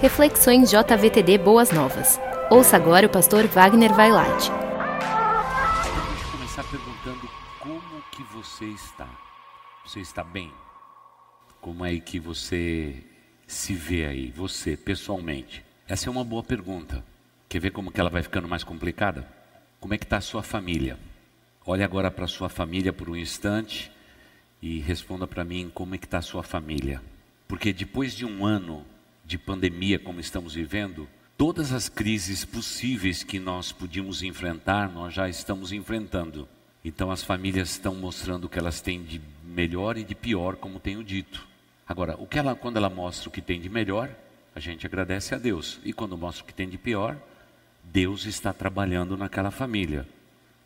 Reflexões JVTD Boas Novas. Ouça agora o pastor Wagner Vailate. Vamos começar perguntando como que você está. Você está bem? Como é que você se vê aí, você pessoalmente? Essa é uma boa pergunta. Quer ver como que ela vai ficando mais complicada? Como é que está a sua família? Olhe agora para a sua família por um instante e responda para mim como é que está a sua família. Porque depois de um ano de pandemia como estamos vivendo, todas as crises possíveis que nós podíamos enfrentar, nós já estamos enfrentando. Então as famílias estão mostrando o que elas têm de melhor e de pior, como tenho dito. Agora, o que ela, quando ela mostra o que tem de melhor, a gente agradece a Deus. E quando mostra o que tem de pior, Deus está trabalhando naquela família.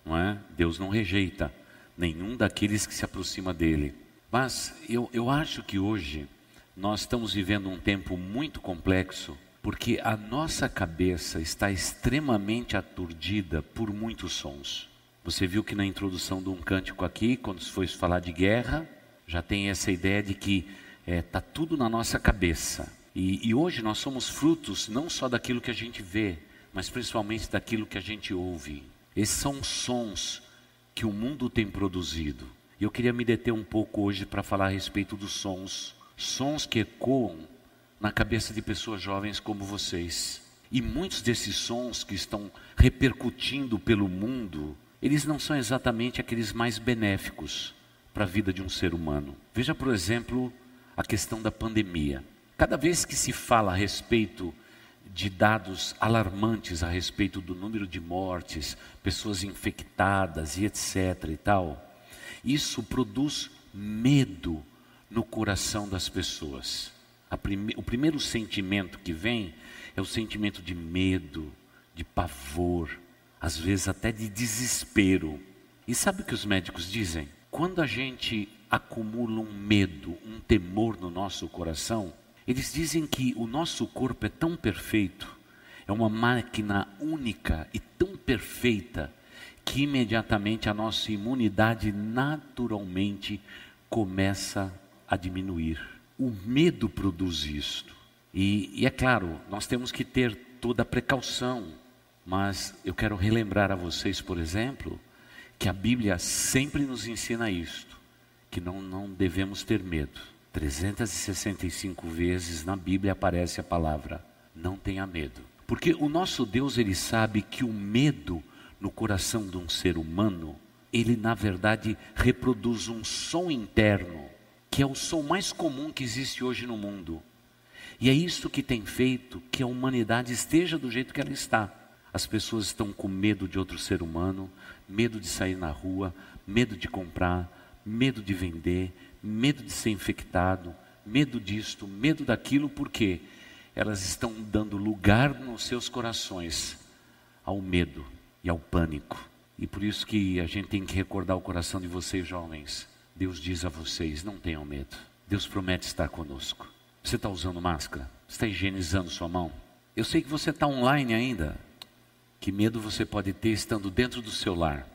Não é? Deus não rejeita nenhum daqueles que se aproxima dele. Mas eu, eu acho que hoje nós estamos vivendo um tempo muito complexo, porque a nossa cabeça está extremamente aturdida por muitos sons. Você viu que na introdução de um cântico aqui, quando se foi falar de guerra, já tem essa ideia de que está é, tá tudo na nossa cabeça. E, e hoje nós somos frutos não só daquilo que a gente vê, mas principalmente daquilo que a gente ouve. Esses são sons que o mundo tem produzido. E eu queria me deter um pouco hoje para falar a respeito dos sons sons que ecoam na cabeça de pessoas jovens como vocês. E muitos desses sons que estão repercutindo pelo mundo, eles não são exatamente aqueles mais benéficos para a vida de um ser humano. Veja, por exemplo, a questão da pandemia. Cada vez que se fala a respeito de dados alarmantes a respeito do número de mortes, pessoas infectadas e etc e tal, isso produz medo no coração das pessoas. Prime... o primeiro sentimento que vem é o sentimento de medo, de pavor, às vezes até de desespero. E sabe o que os médicos dizem? Quando a gente acumula um medo, um temor no nosso coração, eles dizem que o nosso corpo é tão perfeito, é uma máquina única e tão perfeita, que imediatamente a nossa imunidade naturalmente começa a diminuir. O medo produz isto. E, e é claro, nós temos que ter toda a precaução, mas eu quero relembrar a vocês, por exemplo, que a Bíblia sempre nos ensina isto, que não, não devemos ter medo. 365 vezes na Bíblia aparece a palavra não tenha medo. Porque o nosso Deus, ele sabe que o medo no coração de um ser humano, ele na verdade reproduz um som interno que é o som mais comum que existe hoje no mundo. E é isso que tem feito que a humanidade esteja do jeito que ela está. As pessoas estão com medo de outro ser humano, medo de sair na rua, medo de comprar, medo de vender, medo de ser infectado, medo disto, medo daquilo, porque elas estão dando lugar nos seus corações ao medo e ao pânico. E por isso que a gente tem que recordar o coração de vocês, jovens. Deus diz a vocês: não tenham medo. Deus promete estar conosco. Você está usando máscara? Está higienizando sua mão? Eu sei que você está online ainda. Que medo você pode ter estando dentro do seu lar?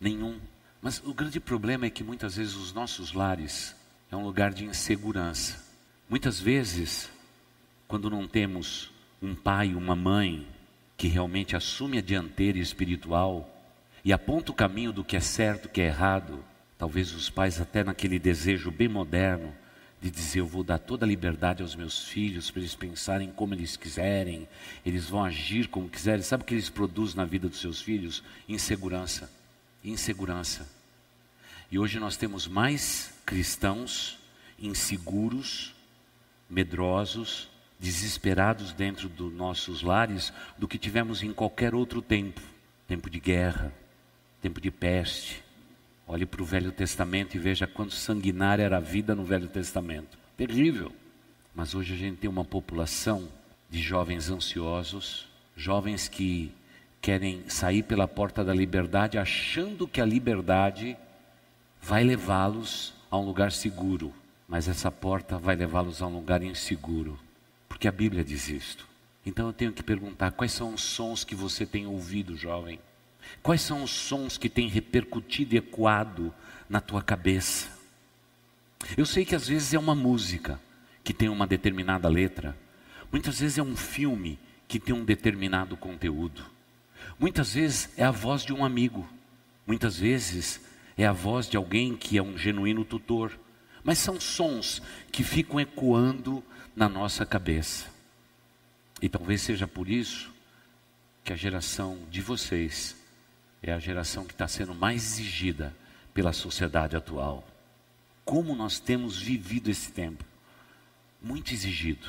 Nenhum. Mas o grande problema é que muitas vezes os nossos lares é um lugar de insegurança. Muitas vezes, quando não temos um pai, uma mãe que realmente assume a dianteira espiritual e aponta o caminho do que é certo, que é errado, Talvez os pais, até naquele desejo bem moderno, de dizer: Eu vou dar toda a liberdade aos meus filhos para eles pensarem como eles quiserem, eles vão agir como quiserem. Sabe o que eles produzem na vida dos seus filhos? Insegurança. Insegurança. E hoje nós temos mais cristãos inseguros, medrosos, desesperados dentro dos nossos lares do que tivemos em qualquer outro tempo tempo de guerra, tempo de peste Olhe para o Velho Testamento e veja quanto sanguinária era a vida no Velho Testamento. Terrível. Mas hoje a gente tem uma população de jovens ansiosos, jovens que querem sair pela porta da liberdade achando que a liberdade vai levá-los a um lugar seguro, mas essa porta vai levá-los a um lugar inseguro, porque a Bíblia diz isto. Então eu tenho que perguntar: quais são os sons que você tem ouvido, jovem? Quais são os sons que têm repercutido e ecoado na tua cabeça? Eu sei que às vezes é uma música que tem uma determinada letra, Muitas vezes é um filme que tem um determinado conteúdo. Muitas vezes é a voz de um amigo. Muitas vezes é a voz de alguém que é um genuíno tutor. Mas são sons que ficam ecoando na nossa cabeça. E talvez seja por isso que a geração de vocês é a geração que está sendo mais exigida pela sociedade atual. Como nós temos vivido esse tempo? Muito exigido.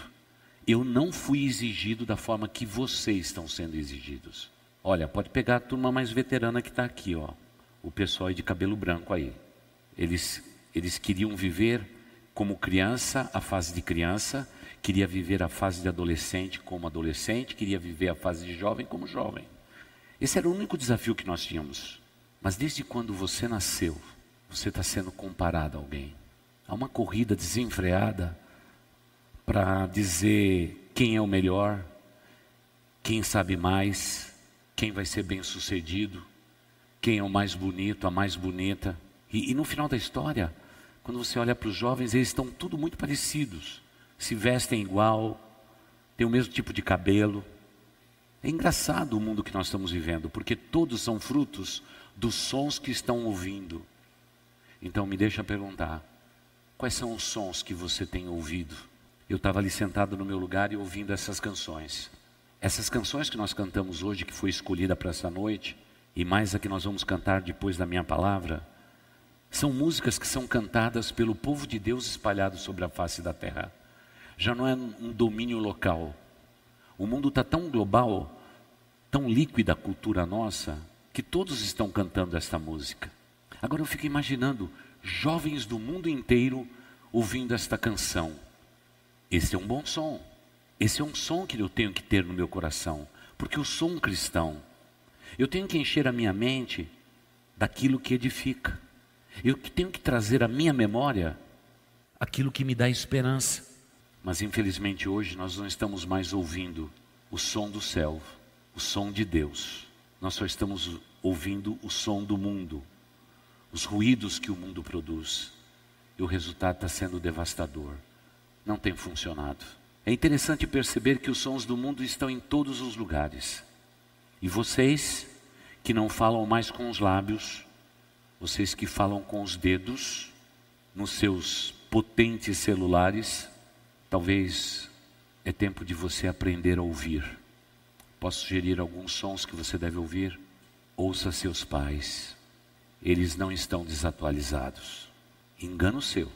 Eu não fui exigido da forma que vocês estão sendo exigidos. Olha, pode pegar a turma mais veterana que está aqui, ó. O pessoal de cabelo branco aí. Eles, eles queriam viver como criança, a fase de criança, queria viver a fase de adolescente como adolescente, queria viver a fase de jovem como jovem. Esse era o único desafio que nós tínhamos. Mas desde quando você nasceu, você está sendo comparado a alguém. Há uma corrida desenfreada para dizer quem é o melhor, quem sabe mais, quem vai ser bem sucedido, quem é o mais bonito, a mais bonita. E, e no final da história, quando você olha para os jovens, eles estão tudo muito parecidos. Se vestem igual, têm o mesmo tipo de cabelo. É engraçado o mundo que nós estamos vivendo, porque todos são frutos dos sons que estão ouvindo. Então me deixa perguntar: quais são os sons que você tem ouvido? Eu estava ali sentado no meu lugar e ouvindo essas canções. Essas canções que nós cantamos hoje, que foi escolhida para essa noite, e mais a que nós vamos cantar depois da minha palavra, são músicas que são cantadas pelo povo de Deus espalhado sobre a face da terra. Já não é um domínio local. O mundo está tão global, tão líquida a cultura nossa, que todos estão cantando esta música. Agora eu fico imaginando jovens do mundo inteiro ouvindo esta canção. Esse é um bom som. Esse é um som que eu tenho que ter no meu coração, porque eu sou um cristão. Eu tenho que encher a minha mente daquilo que edifica. Eu tenho que trazer à minha memória aquilo que me dá esperança. Mas infelizmente hoje nós não estamos mais ouvindo o som do céu, o som de Deus. Nós só estamos ouvindo o som do mundo, os ruídos que o mundo produz. E o resultado está sendo devastador não tem funcionado. É interessante perceber que os sons do mundo estão em todos os lugares. E vocês que não falam mais com os lábios, vocês que falam com os dedos, nos seus potentes celulares, talvez é tempo de você aprender a ouvir. Posso sugerir alguns sons que você deve ouvir? Ouça seus pais, eles não estão desatualizados. Engano seu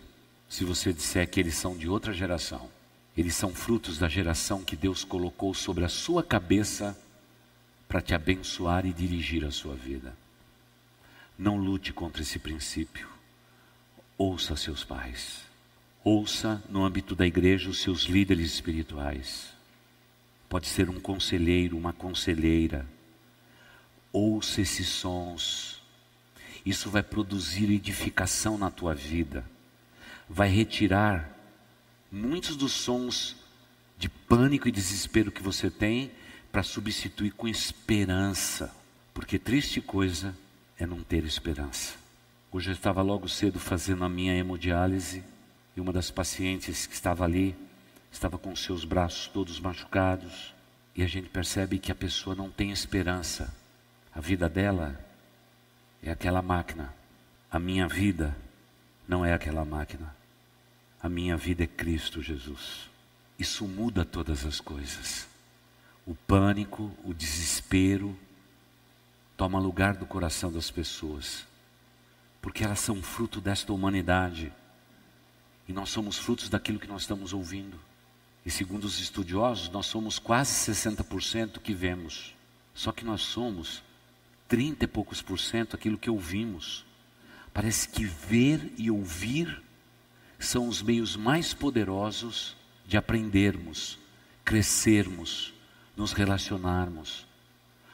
se você disser que eles são de outra geração. Eles são frutos da geração que Deus colocou sobre a sua cabeça para te abençoar e dirigir a sua vida. Não lute contra esse princípio. Ouça seus pais. Ouça no âmbito da igreja os seus líderes espirituais. Pode ser um conselheiro, uma conselheira. Ouça esses sons. Isso vai produzir edificação na tua vida vai retirar muitos dos sons de pânico e desespero que você tem para substituir com esperança. Porque triste coisa é não ter esperança. Hoje eu estava logo cedo fazendo a minha hemodiálise e uma das pacientes que estava ali estava com seus braços todos machucados e a gente percebe que a pessoa não tem esperança. A vida dela é aquela máquina. A minha vida não é aquela máquina. A minha vida é Cristo Jesus. Isso muda todas as coisas. O pânico, o desespero, toma lugar do coração das pessoas, porque elas são fruto desta humanidade e nós somos frutos daquilo que nós estamos ouvindo. E segundo os estudiosos, nós somos quase 60% que vemos, só que nós somos 30 e poucos por cento aquilo que ouvimos. Parece que ver e ouvir são os meios mais poderosos de aprendermos, crescermos, nos relacionarmos.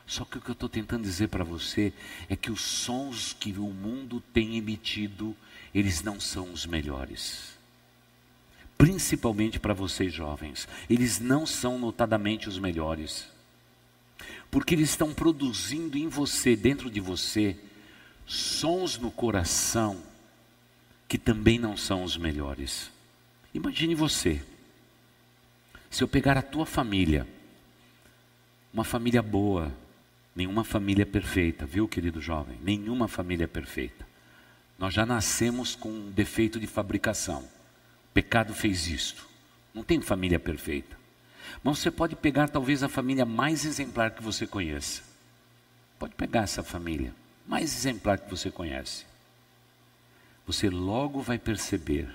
Só que o que eu estou tentando dizer para você é que os sons que o mundo tem emitido, eles não são os melhores. Principalmente para vocês jovens, eles não são notadamente os melhores. Porque eles estão produzindo em você, dentro de você, sons no coração que também não são os melhores. Imagine você, Se eu pegar a tua família, uma família boa, nenhuma família perfeita, viu, querido jovem? Nenhuma família é perfeita. Nós já nascemos com um defeito de fabricação. Pecado fez isto. Não tem família perfeita. Mas você pode pegar talvez a família mais exemplar que você conheça. Pode pegar essa família mais exemplar que você conhece. Você logo vai perceber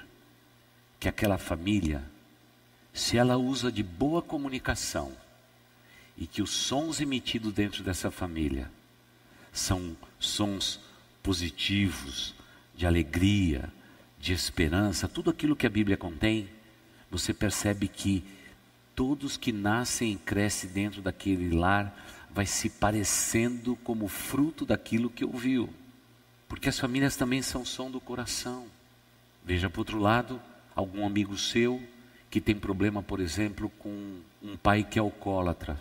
que aquela família, se ela usa de boa comunicação, e que os sons emitidos dentro dessa família são sons positivos, de alegria, de esperança, tudo aquilo que a Bíblia contém, você percebe que todos que nascem e crescem dentro daquele lar vai se parecendo como fruto daquilo que ouviu. Porque as famílias também são som do coração. Veja por outro lado, algum amigo seu que tem problema, por exemplo, com um pai que é alcoólatra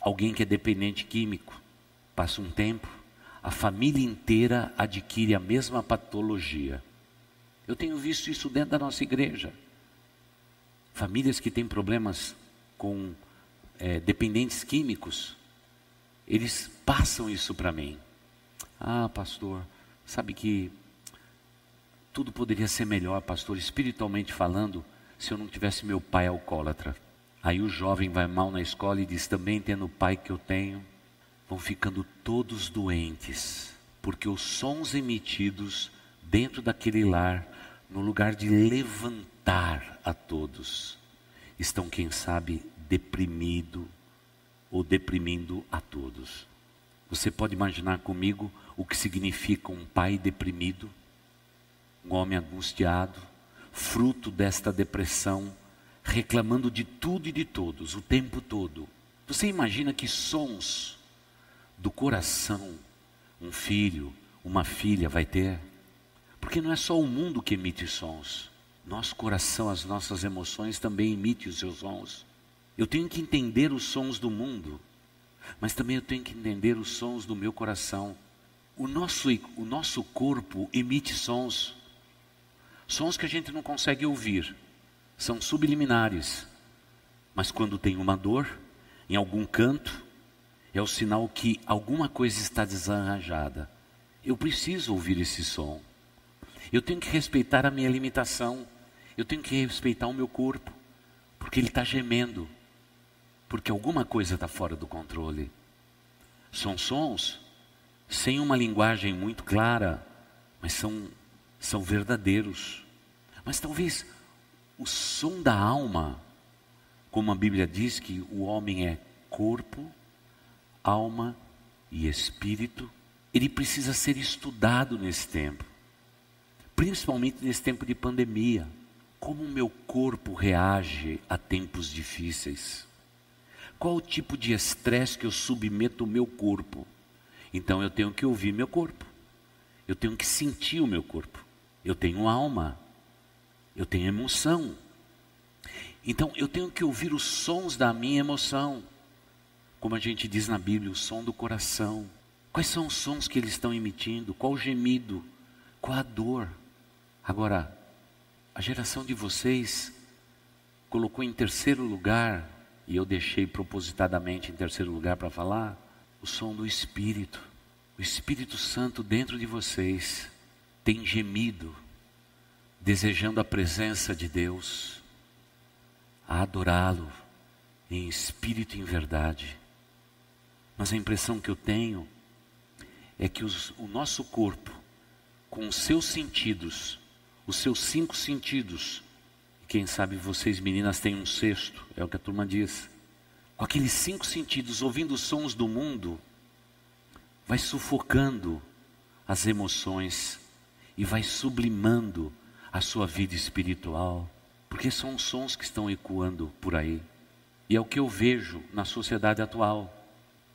alguém que é dependente químico, passa um tempo, a família inteira adquire a mesma patologia. Eu tenho visto isso dentro da nossa igreja. Famílias que têm problemas com é, dependentes químicos, eles passam isso para mim. Ah, pastor, sabe que tudo poderia ser melhor, pastor, espiritualmente falando, se eu não tivesse meu pai alcoólatra. Aí o jovem vai mal na escola e diz: também tendo o pai que eu tenho, vão ficando todos doentes, porque os sons emitidos dentro daquele lar, no lugar de levantar a todos, estão, quem sabe, deprimido ou deprimindo a todos. Você pode imaginar comigo o que significa um pai deprimido, um homem angustiado, fruto desta depressão reclamando de tudo e de todos o tempo todo. Você imagina que sons do coração um filho, uma filha vai ter? Porque não é só o mundo que emite sons. Nosso coração, as nossas emoções também emitem os seus sons. Eu tenho que entender os sons do mundo, mas também eu tenho que entender os sons do meu coração. O nosso, o nosso corpo emite sons, sons que a gente não consegue ouvir, são subliminares. Mas quando tem uma dor, em algum canto, é o sinal que alguma coisa está desarranjada. Eu preciso ouvir esse som. Eu tenho que respeitar a minha limitação. Eu tenho que respeitar o meu corpo. Porque ele está gemendo. Porque alguma coisa está fora do controle. São sons sem uma linguagem muito clara, mas são, são verdadeiros. Mas talvez o som da alma, como a Bíblia diz que o homem é corpo, alma e espírito, ele precisa ser estudado nesse tempo, principalmente nesse tempo de pandemia. Como o meu corpo reage a tempos difíceis? Qual o tipo de estresse que eu submeto o meu corpo? Então eu tenho que ouvir meu corpo, eu tenho que sentir o meu corpo, eu tenho alma, eu tenho emoção. Então eu tenho que ouvir os sons da minha emoção. Como a gente diz na Bíblia, o som do coração. Quais são os sons que eles estão emitindo? Qual o gemido? Qual a dor? Agora, a geração de vocês colocou em terceiro lugar, e eu deixei propositadamente em terceiro lugar para falar, o som do Espírito. O Espírito Santo dentro de vocês tem gemido desejando a presença de Deus, a adorá-lo em espírito e em verdade. Mas a impressão que eu tenho é que os, o nosso corpo, com os seus sentidos, os seus cinco sentidos, quem sabe vocês meninas têm um sexto, é o que a turma diz, com aqueles cinco sentidos, ouvindo os sons do mundo, vai sufocando as emoções e vai sublimando a sua vida espiritual, porque são sons que estão ecoando por aí. E é o que eu vejo na sociedade atual.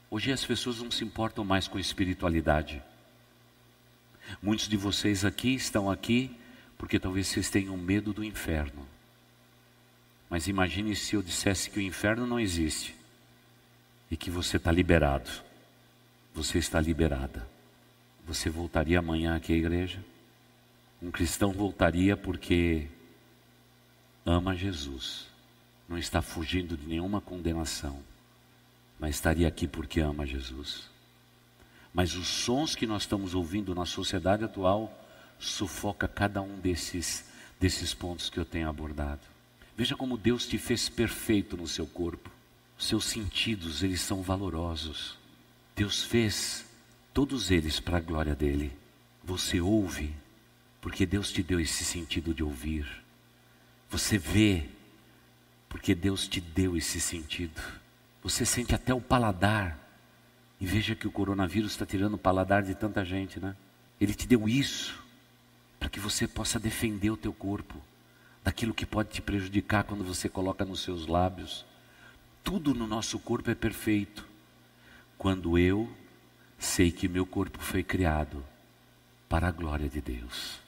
Hoje as pessoas não se importam mais com espiritualidade. Muitos de vocês aqui estão aqui porque talvez vocês tenham medo do inferno. Mas imagine se eu dissesse que o inferno não existe e que você está liberado. Você está liberada. Você voltaria amanhã aqui à igreja? Um cristão voltaria porque ama Jesus, não está fugindo de nenhuma condenação, mas estaria aqui porque ama Jesus. Mas os sons que nós estamos ouvindo na sociedade atual sufoca cada um desses desses pontos que eu tenho abordado. Veja como Deus te fez perfeito no seu corpo. Os seus sentidos, eles são valorosos. Deus fez todos eles para a glória dele. Você ouve porque Deus te deu esse sentido de ouvir. Você vê porque Deus te deu esse sentido. Você sente até o paladar. E veja que o coronavírus está tirando o paladar de tanta gente, né? Ele te deu isso para que você possa defender o teu corpo daquilo que pode te prejudicar quando você coloca nos seus lábios. Tudo no nosso corpo é perfeito. Quando eu sei que meu corpo foi criado para a glória de Deus.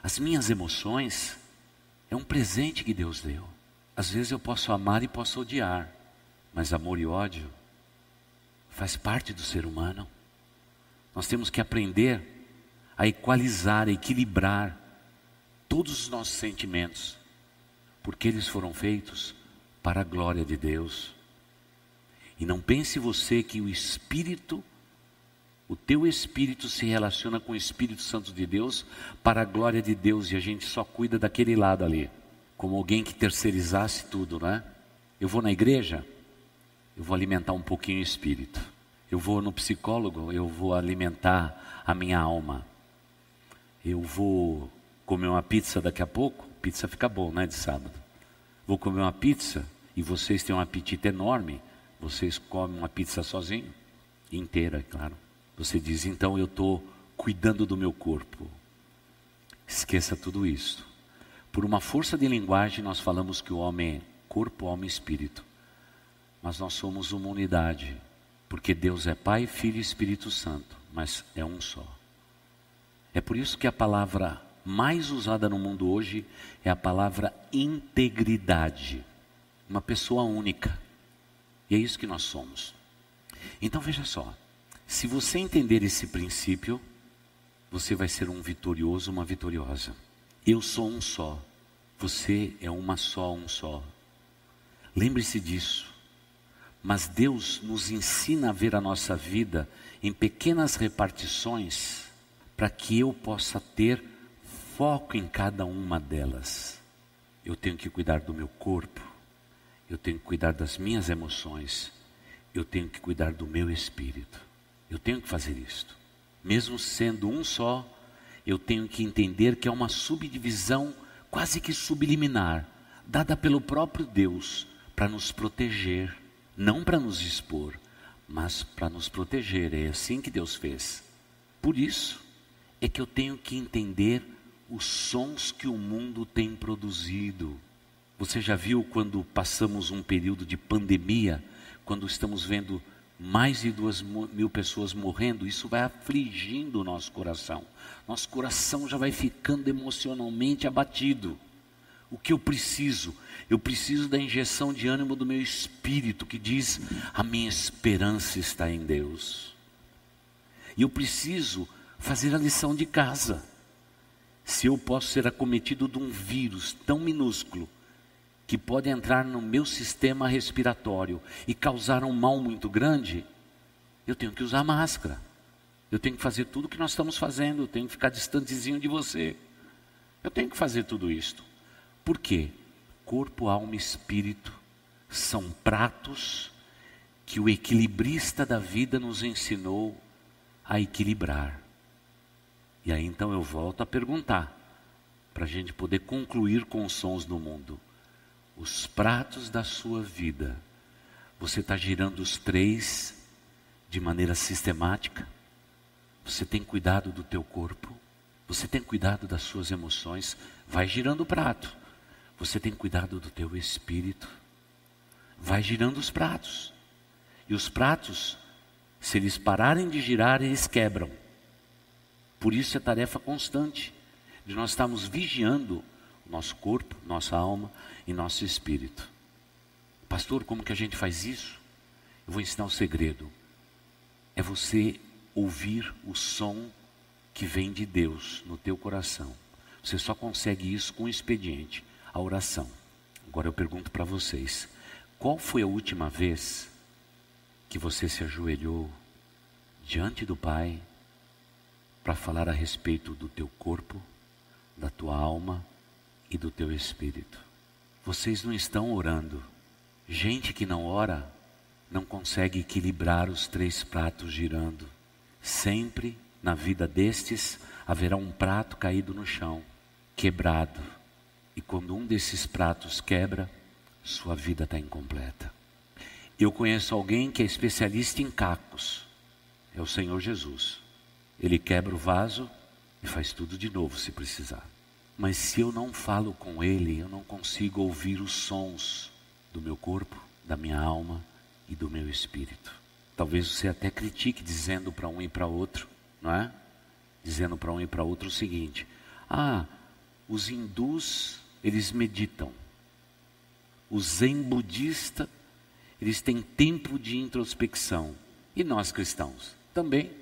As minhas emoções é um presente que Deus deu. Às vezes eu posso amar e posso odiar, mas amor e ódio faz parte do ser humano. Nós temos que aprender a equalizar, a equilibrar todos os nossos sentimentos, porque eles foram feitos para a glória de Deus. E não pense você que o Espírito, o teu Espírito se relaciona com o Espírito Santo de Deus para a glória de Deus e a gente só cuida daquele lado ali, como alguém que terceirizasse tudo, né? Eu vou na igreja, eu vou alimentar um pouquinho o Espírito. Eu vou no psicólogo, eu vou alimentar a minha alma eu vou comer uma pizza daqui a pouco, pizza fica bom, né, de sábado. Vou comer uma pizza e vocês têm um apetite enorme, vocês comem uma pizza sozinho, inteira, claro. Você diz, então eu estou cuidando do meu corpo. Esqueça tudo isso. Por uma força de linguagem, nós falamos que o homem é corpo, alma e espírito. Mas nós somos uma unidade, porque Deus é Pai, Filho e Espírito Santo, mas é um só. É por isso que a palavra mais usada no mundo hoje é a palavra integridade. Uma pessoa única. E é isso que nós somos. Então veja só: se você entender esse princípio, você vai ser um vitorioso, uma vitoriosa. Eu sou um só, você é uma só, um só. Lembre-se disso. Mas Deus nos ensina a ver a nossa vida em pequenas repartições para que eu possa ter foco em cada uma delas. Eu tenho que cuidar do meu corpo, eu tenho que cuidar das minhas emoções, eu tenho que cuidar do meu espírito. Eu tenho que fazer isto. Mesmo sendo um só, eu tenho que entender que é uma subdivisão quase que subliminar, dada pelo próprio Deus para nos proteger, não para nos expor, mas para nos proteger. É assim que Deus fez. Por isso, é que eu tenho que entender os sons que o mundo tem produzido. Você já viu quando passamos um período de pandemia, quando estamos vendo mais de duas mil pessoas morrendo, isso vai afligindo o nosso coração. Nosso coração já vai ficando emocionalmente abatido. O que eu preciso? Eu preciso da injeção de ânimo do meu espírito que diz: a minha esperança está em Deus. E eu preciso fazer a lição de casa. Se eu posso ser acometido de um vírus tão minúsculo que pode entrar no meu sistema respiratório e causar um mal muito grande, eu tenho que usar máscara. Eu tenho que fazer tudo o que nós estamos fazendo, eu tenho que ficar distantezinho de você. Eu tenho que fazer tudo isto. Por quê? Corpo, alma e espírito são pratos que o equilibrista da vida nos ensinou a equilibrar. E aí então eu volto a perguntar, para a gente poder concluir com os sons do mundo. Os pratos da sua vida, você está girando os três de maneira sistemática? Você tem cuidado do teu corpo? Você tem cuidado das suas emoções? Vai girando o prato. Você tem cuidado do teu espírito? Vai girando os pratos. E os pratos, se eles pararem de girar, eles quebram. Por isso é tarefa constante de nós estarmos vigiando nosso corpo, nossa alma e nosso espírito. Pastor, como que a gente faz isso? Eu vou ensinar o um segredo. É você ouvir o som que vem de Deus no teu coração. Você só consegue isso com o expediente, a oração. Agora eu pergunto para vocês: qual foi a última vez que você se ajoelhou diante do Pai para falar a respeito do teu corpo, da tua alma e do teu espírito? Vocês não estão orando. Gente que não ora não consegue equilibrar os três pratos girando. Sempre na vida destes haverá um prato caído no chão, quebrado. E quando um desses pratos quebra, sua vida está incompleta. Eu conheço alguém que é especialista em cacos, é o Senhor Jesus. Ele quebra o vaso e faz tudo de novo se precisar. Mas se eu não falo com Ele, eu não consigo ouvir os sons do meu corpo, da minha alma e do meu espírito. Talvez você até critique dizendo para um e para outro, não é? Dizendo para um e para outro o seguinte: ah, os hindus eles meditam, os zen budista eles têm tempo de introspecção e nós cristãos também.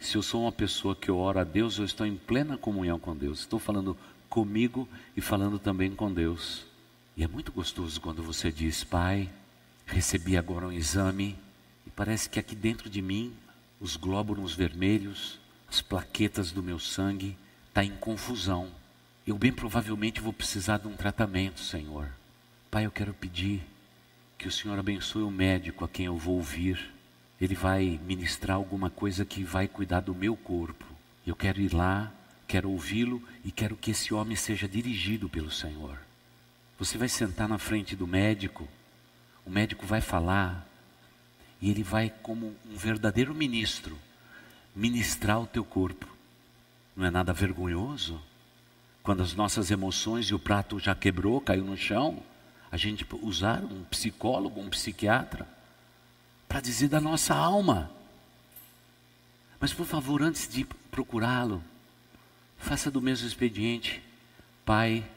Se eu sou uma pessoa que ora a Deus, eu estou em plena comunhão com Deus. Estou falando comigo e falando também com Deus. E é muito gostoso quando você diz, Pai, recebi agora um exame e parece que aqui dentro de mim os glóbulos vermelhos, as plaquetas do meu sangue, está em confusão. Eu bem provavelmente vou precisar de um tratamento, Senhor. Pai, eu quero pedir que o Senhor abençoe o médico a quem eu vou ouvir. Ele vai ministrar alguma coisa que vai cuidar do meu corpo. Eu quero ir lá, quero ouvi-lo e quero que esse homem seja dirigido pelo Senhor. Você vai sentar na frente do médico, o médico vai falar, e ele vai, como um verdadeiro ministro, ministrar o teu corpo. Não é nada vergonhoso? Quando as nossas emoções e o prato já quebrou, caiu no chão, a gente usar um psicólogo, um psiquiatra, para dizer da nossa alma. Mas por favor, antes de procurá-lo, faça do mesmo expediente. Pai,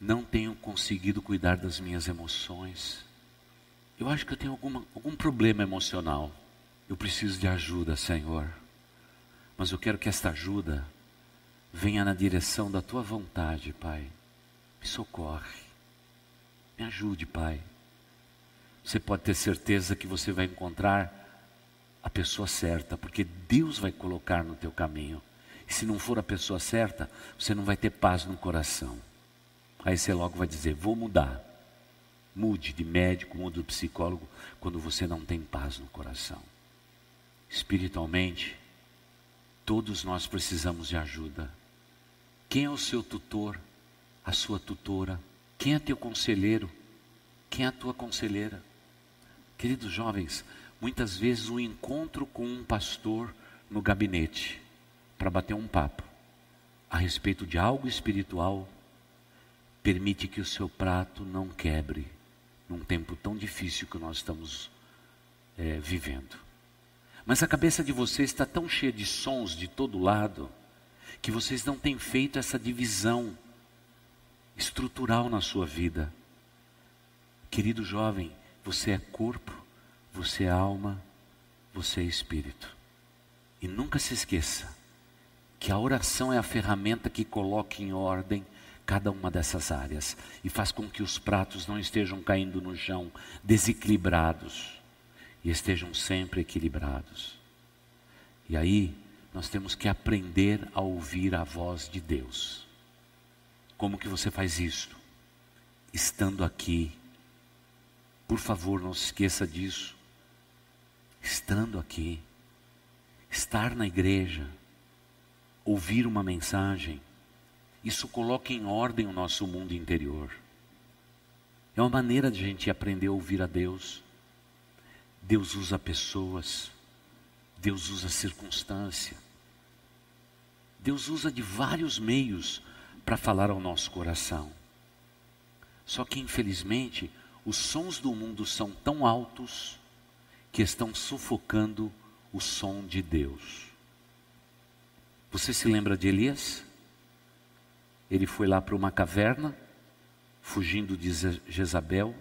não tenho conseguido cuidar das minhas emoções. Eu acho que eu tenho alguma, algum problema emocional. Eu preciso de ajuda, Senhor. Mas eu quero que esta ajuda venha na direção da tua vontade, Pai. Me socorre. Me ajude, Pai. Você pode ter certeza que você vai encontrar a pessoa certa, porque Deus vai colocar no teu caminho. E se não for a pessoa certa, você não vai ter paz no coração. Aí você logo vai dizer: vou mudar. Mude de médico, mude de psicólogo, quando você não tem paz no coração. Espiritualmente, todos nós precisamos de ajuda. Quem é o seu tutor? A sua tutora? Quem é teu conselheiro? Quem é a tua conselheira? Queridos jovens, muitas vezes um encontro com um pastor no gabinete para bater um papo a respeito de algo espiritual permite que o seu prato não quebre num tempo tão difícil que nós estamos é, vivendo. Mas a cabeça de vocês está tão cheia de sons de todo lado que vocês não têm feito essa divisão estrutural na sua vida. Querido jovem, você é corpo, você é alma, você é espírito. E nunca se esqueça que a oração é a ferramenta que coloca em ordem cada uma dessas áreas e faz com que os pratos não estejam caindo no chão desequilibrados e estejam sempre equilibrados. E aí nós temos que aprender a ouvir a voz de Deus. Como que você faz isso? Estando aqui. Por favor, não se esqueça disso. Estando aqui. Estar na igreja. Ouvir uma mensagem isso coloca em ordem o nosso mundo interior. É uma maneira de a gente aprender a ouvir a Deus. Deus usa pessoas, Deus usa circunstância, Deus usa de vários meios para falar ao nosso coração. Só que, infelizmente, os sons do mundo são tão altos que estão sufocando o som de Deus. Você se lembra de Elias? Ele foi lá para uma caverna, fugindo de Jezabel,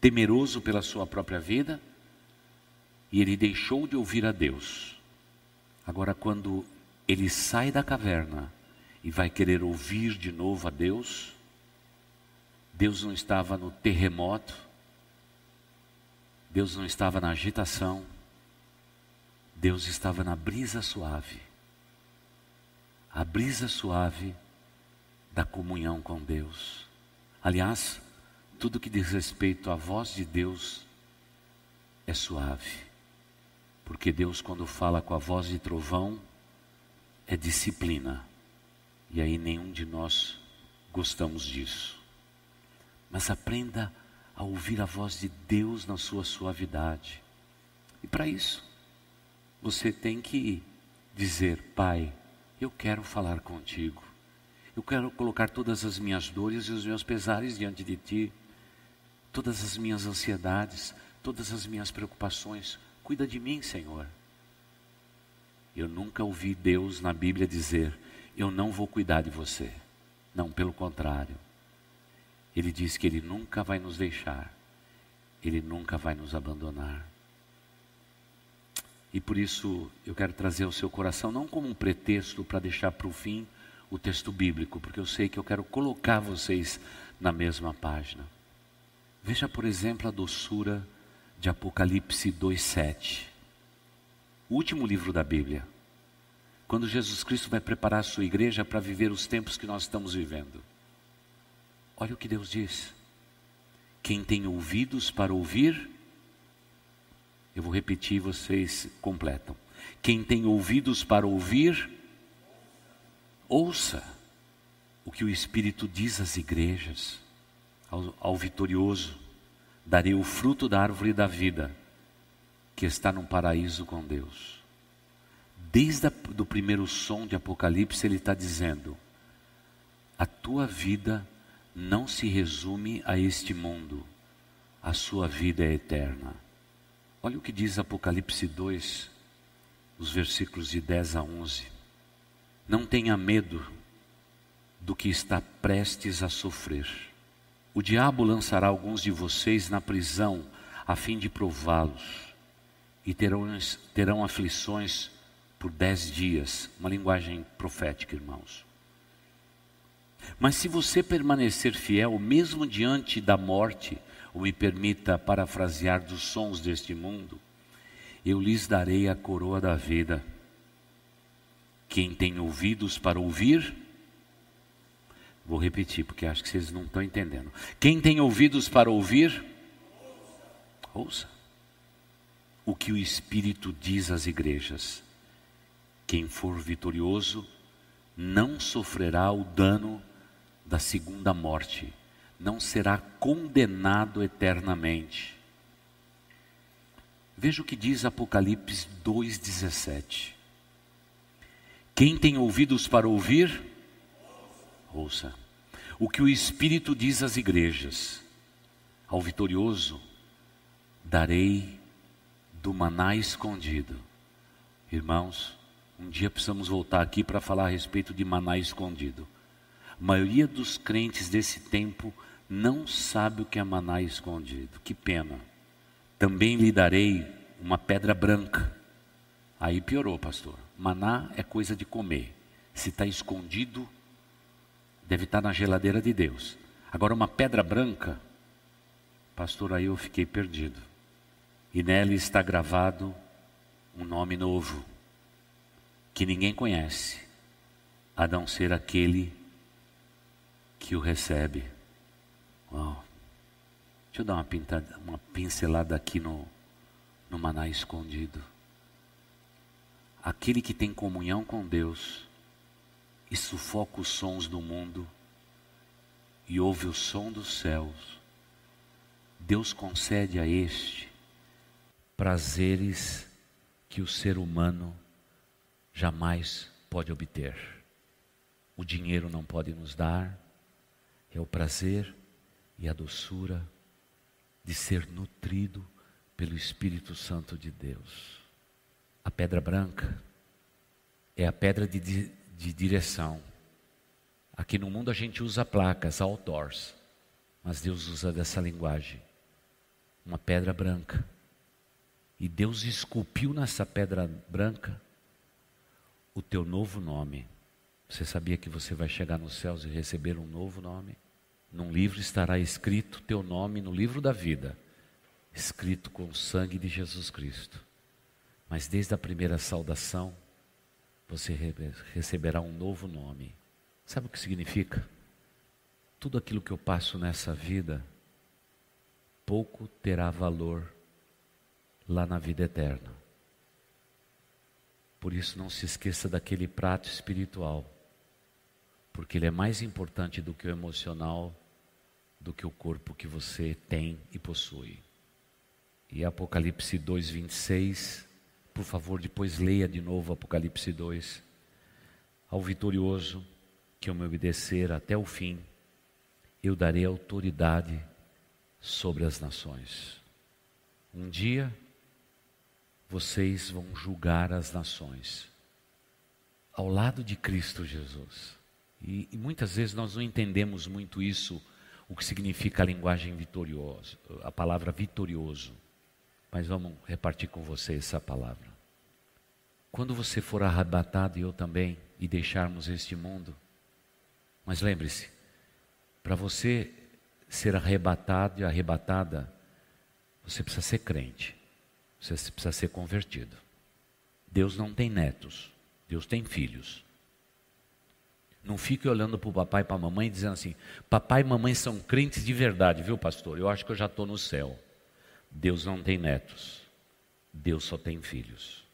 temeroso pela sua própria vida, e ele deixou de ouvir a Deus. Agora, quando ele sai da caverna e vai querer ouvir de novo a Deus, Deus não estava no terremoto, Deus não estava na agitação, Deus estava na brisa suave. A brisa suave da comunhão com Deus. Aliás, tudo que diz respeito à voz de Deus é suave. Porque Deus, quando fala com a voz de trovão, é disciplina. E aí nenhum de nós gostamos disso. Mas aprenda a ouvir a voz de Deus na sua suavidade. E para isso, você tem que dizer: Pai, eu quero falar contigo. Eu quero colocar todas as minhas dores e os meus pesares diante de ti, todas as minhas ansiedades, todas as minhas preocupações. Cuida de mim, Senhor. Eu nunca ouvi Deus na Bíblia dizer: Eu não vou cuidar de você. Não, pelo contrário. Ele diz que Ele nunca vai nos deixar, Ele nunca vai nos abandonar. E por isso eu quero trazer ao seu coração, não como um pretexto para deixar para o fim o texto bíblico, porque eu sei que eu quero colocar vocês na mesma página. Veja, por exemplo, a doçura de Apocalipse 2,7, o último livro da Bíblia. Quando Jesus Cristo vai preparar a sua igreja para viver os tempos que nós estamos vivendo. Olha o que Deus diz. Quem tem ouvidos para ouvir, eu vou repetir, vocês completam. Quem tem ouvidos para ouvir, ouça o que o Espírito diz às igrejas, ao, ao vitorioso. Darei o fruto da árvore da vida, que está num paraíso com Deus. Desde o primeiro som de Apocalipse, ele está dizendo: a tua vida não se resume a este mundo, a sua vida é eterna. Olha o que diz Apocalipse 2, os versículos de 10 a 11. Não tenha medo do que está prestes a sofrer. O diabo lançará alguns de vocês na prisão a fim de prová-los, e terão, terão aflições por dez dias. Uma linguagem profética, irmãos. Mas se você permanecer fiel, mesmo diante da morte, ou me permita parafrasear dos sons deste mundo, eu lhes darei a coroa da vida. Quem tem ouvidos para ouvir, vou repetir porque acho que vocês não estão entendendo. Quem tem ouvidos para ouvir, ouça o que o Espírito diz às igrejas. Quem for vitorioso não sofrerá o dano da segunda morte não será condenado eternamente. Veja o que diz Apocalipse 2,17. Quem tem ouvidos para ouvir, ouça. O que o Espírito diz às igrejas: ao vitorioso, darei do maná escondido. Irmãos, um dia precisamos voltar aqui para falar a respeito de maná escondido. A maioria dos crentes desse tempo não sabe o que é maná escondido. Que pena. Também lhe darei uma pedra branca. Aí piorou, pastor. Maná é coisa de comer. Se está escondido, deve estar tá na geladeira de Deus. Agora, uma pedra branca, pastor, aí eu fiquei perdido. E nela está gravado um nome novo, que ninguém conhece, a não ser aquele que o recebe. Uau. Deixa eu dar uma, pintada, uma pincelada aqui no, no maná escondido. Aquele que tem comunhão com Deus e sufoca os sons do mundo e ouve o som dos céus, Deus concede a este prazeres que o ser humano jamais pode obter. O dinheiro não pode nos dar, é o prazer e a doçura de ser nutrido pelo Espírito Santo de Deus. A pedra branca é a pedra de, de, direção. Aqui no mundo a gente usa placas, outdoors, mas Deus usa dessa linguagem. Uma pedra branca. E Deus esculpiu nessa pedra branca o teu novo nome. Você sabia que você vai chegar nos céus e receber um novo nome? Num livro estará escrito teu nome no livro da vida, escrito com o sangue de Jesus Cristo. Mas desde a primeira saudação, você receberá um novo nome. Sabe o que significa? Tudo aquilo que eu passo nessa vida, pouco terá valor lá na vida eterna. Por isso, não se esqueça daquele prato espiritual, porque ele é mais importante do que o emocional, do que o corpo que você tem e possui. E Apocalipse 2, 26, por favor, depois leia de novo Apocalipse 2. Ao vitorioso que eu me obedecer até o fim, eu darei autoridade sobre as nações. Um dia vocês vão julgar as nações ao lado de Cristo Jesus. E, e, muitas vezes nós não entendemos muito isso, o que significa a linguagem vitoriosa, a palavra vitorioso. Mas vamos repartir com você essa palavra. Quando você for arrebatado, e eu também, e deixarmos este mundo, mas lembre-se, para você ser arrebatado e arrebatada, você precisa ser crente. Você precisa ser convertido. Deus não tem netos, Deus tem filhos. Não fique olhando para o papai e para a mamãe dizendo assim: papai e mamãe são crentes de verdade, viu, pastor? Eu acho que eu já estou no céu. Deus não tem netos, Deus só tem filhos.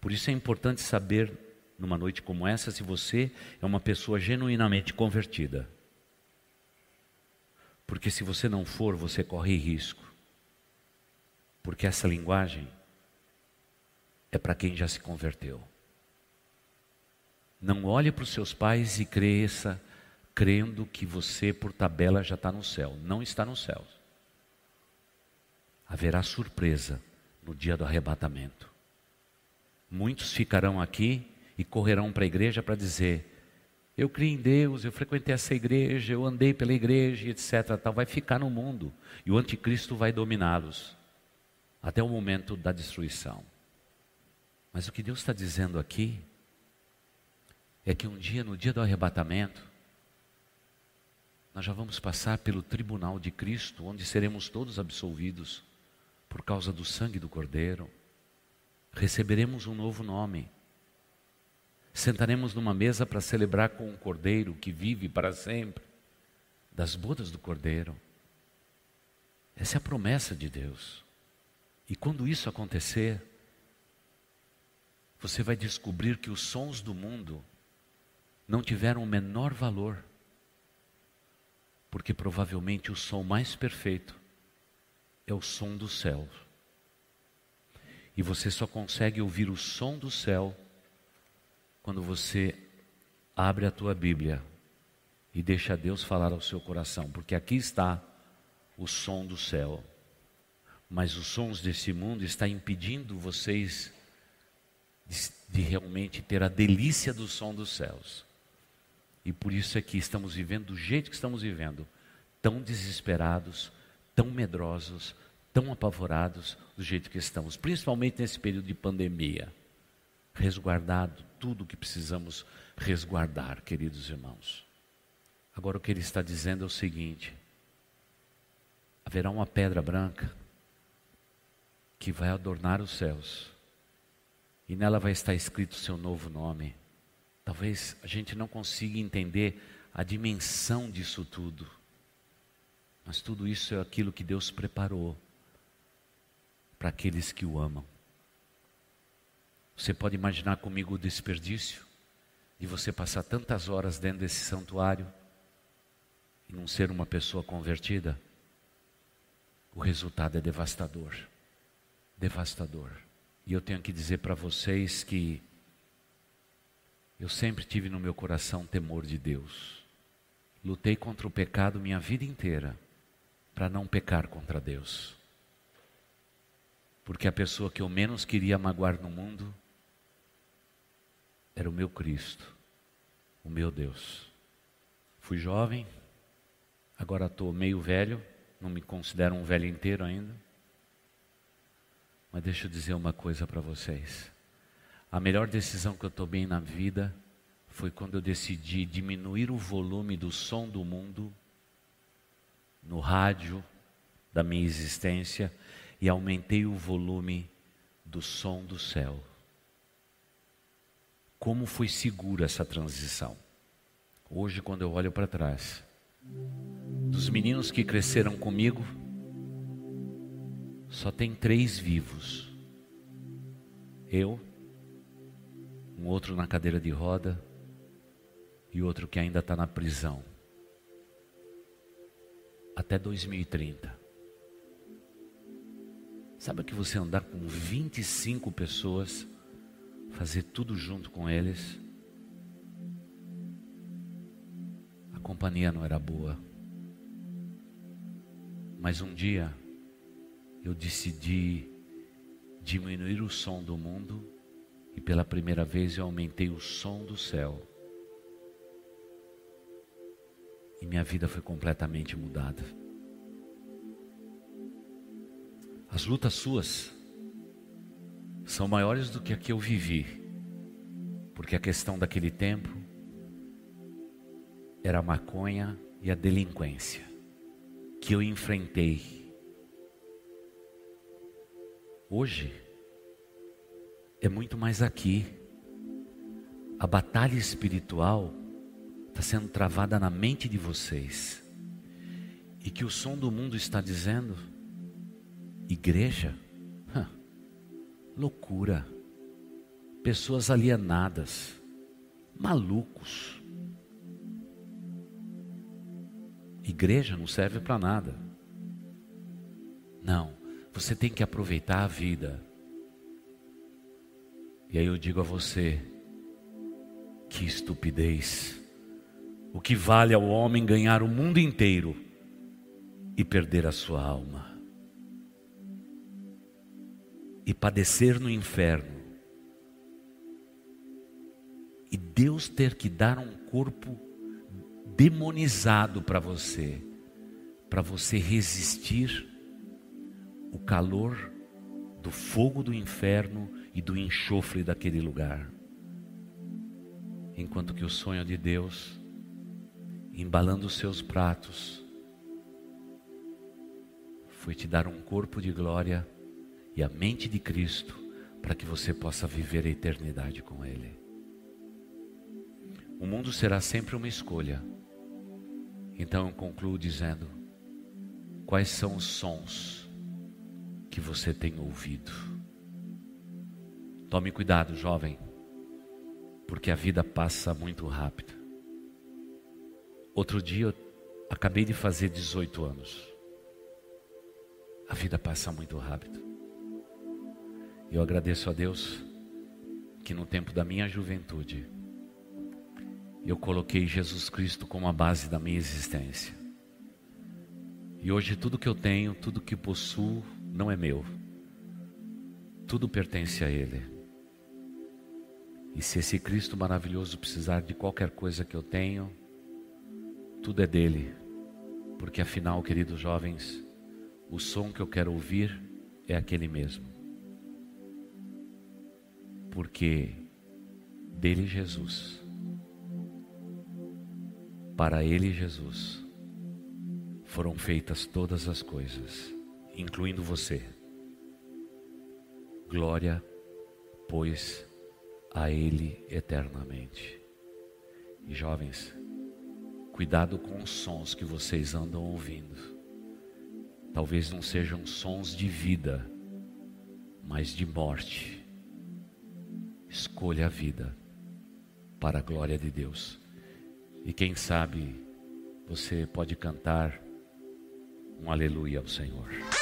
Por isso é importante saber, numa noite como essa, se você é uma pessoa genuinamente convertida. Porque se você não for, você corre risco porque essa linguagem é para quem já se converteu. Não olhe para os seus pais e cresça crendo que você, por tabela, já está no céu. Não está no céu. Haverá surpresa no dia do arrebatamento. Muitos ficarão aqui e correrão para a igreja para dizer: Eu criei em Deus, eu frequentei essa igreja, eu andei pela igreja, etc. Tal. Vai ficar no mundo e o anticristo vai dominá-los até o momento da destruição. Mas o que Deus está dizendo aqui é que um dia, no dia do arrebatamento, nós já vamos passar pelo tribunal de Cristo, onde seremos todos absolvidos por causa do sangue do Cordeiro. Receberemos um novo nome. Sentaremos numa mesa para celebrar com o Cordeiro que vive para sempre, das bodas do Cordeiro. Essa é a promessa de Deus. E quando isso acontecer, você vai descobrir que os sons do mundo não tiveram o menor valor, porque provavelmente o som mais perfeito é o som do céu. E você só consegue ouvir o som do céu quando você abre a tua Bíblia e deixa Deus falar ao seu coração, porque aqui está o som do céu mas os sons desse mundo estão impedindo vocês de, realmente ter a delícia do som dos céus. E por isso é que estamos vivendo do jeito que estamos vivendo, tão desesperados, tão medrosos, tão apavorados do jeito que estamos, principalmente nesse período de pandemia. Resguardado tudo o que precisamos resguardar, queridos irmãos. Agora o que ele está dizendo é o seguinte: haverá uma pedra branca que vai adornar os céus. E nela vai estar escrito o seu novo nome. Talvez a gente não consiga entender a dimensão disso tudo. Mas tudo isso é aquilo que Deus preparou para aqueles que o amam. Você pode imaginar comigo o desperdício de você passar tantas horas dentro desse santuário e não ser uma pessoa convertida? O resultado é devastador devastador. E eu tenho que dizer para vocês que eu sempre tive no meu coração temor de Deus. Lutei contra o pecado minha vida inteira para não pecar contra Deus. Porque a pessoa que eu menos queria magoar no mundo era o meu Cristo, o meu Deus. Fui jovem, agora estou meio velho, não me considero um velho inteiro ainda. Mas deixa eu dizer uma coisa para vocês. A melhor decisão que eu tomei na vida foi quando eu decidi diminuir o volume do som do mundo no rádio da minha existência e aumentei o volume do som do céu. Como foi segura essa transição? Hoje, quando eu olho para trás, dos meninos que cresceram comigo, só tem três vivos. Eu, um outro na cadeira de roda e outro que ainda está na prisão. Até 2030. Sabe que você andar com 25 pessoas, fazer tudo junto com eles? A companhia não era boa. Mas um dia eu decidi diminuir o som do mundo e pela primeira vez eu aumentei o som do céu. E minha vida foi completamente mudada. As lutas suas são maiores do que a que eu vivi, porque a questão daquele tempo era a maconha e a delinquência que eu enfrentei. Hoje, é muito mais aqui. A batalha espiritual está sendo travada na mente de vocês. E que o som do mundo está dizendo: igreja, loucura, pessoas alienadas, malucos. Igreja não serve para nada. Não, você tem que aproveitar a vida e aí eu digo a você: que estupidez. O que vale ao homem ganhar o mundo inteiro e perder a sua alma? E padecer no inferno. E Deus ter que dar um corpo demonizado para você, para você resistir o calor do fogo do inferno e do enxofre daquele lugar. Enquanto que o sonho de Deus, embalando os seus pratos, foi te dar um corpo de glória e a mente de Cristo para que você possa viver a eternidade com Ele. O mundo será sempre uma escolha. Então eu concluo dizendo: quais são os sons que você tem ouvido? Tome cuidado, jovem, porque a vida passa muito rápido. Outro dia eu acabei de fazer 18 anos. A vida passa muito rápido. Eu agradeço a Deus que no tempo da minha juventude eu coloquei Jesus Cristo como a base da minha existência. E hoje tudo que eu tenho, tudo que possuo, não é meu. Tudo pertence a Ele. E se esse Cristo maravilhoso precisar de qualquer coisa que eu tenho, tudo é dele. Porque afinal, queridos jovens, o som que eu quero ouvir é aquele mesmo. Porque dele Jesus, para ele Jesus, foram feitas todas as coisas, incluindo você. Glória, pois, a Ele eternamente. E jovens, cuidado com os sons que vocês andam ouvindo. Talvez não sejam sons de vida, mas de morte. Escolha a vida para a glória de Deus. E quem sabe você pode cantar um aleluia ao Senhor.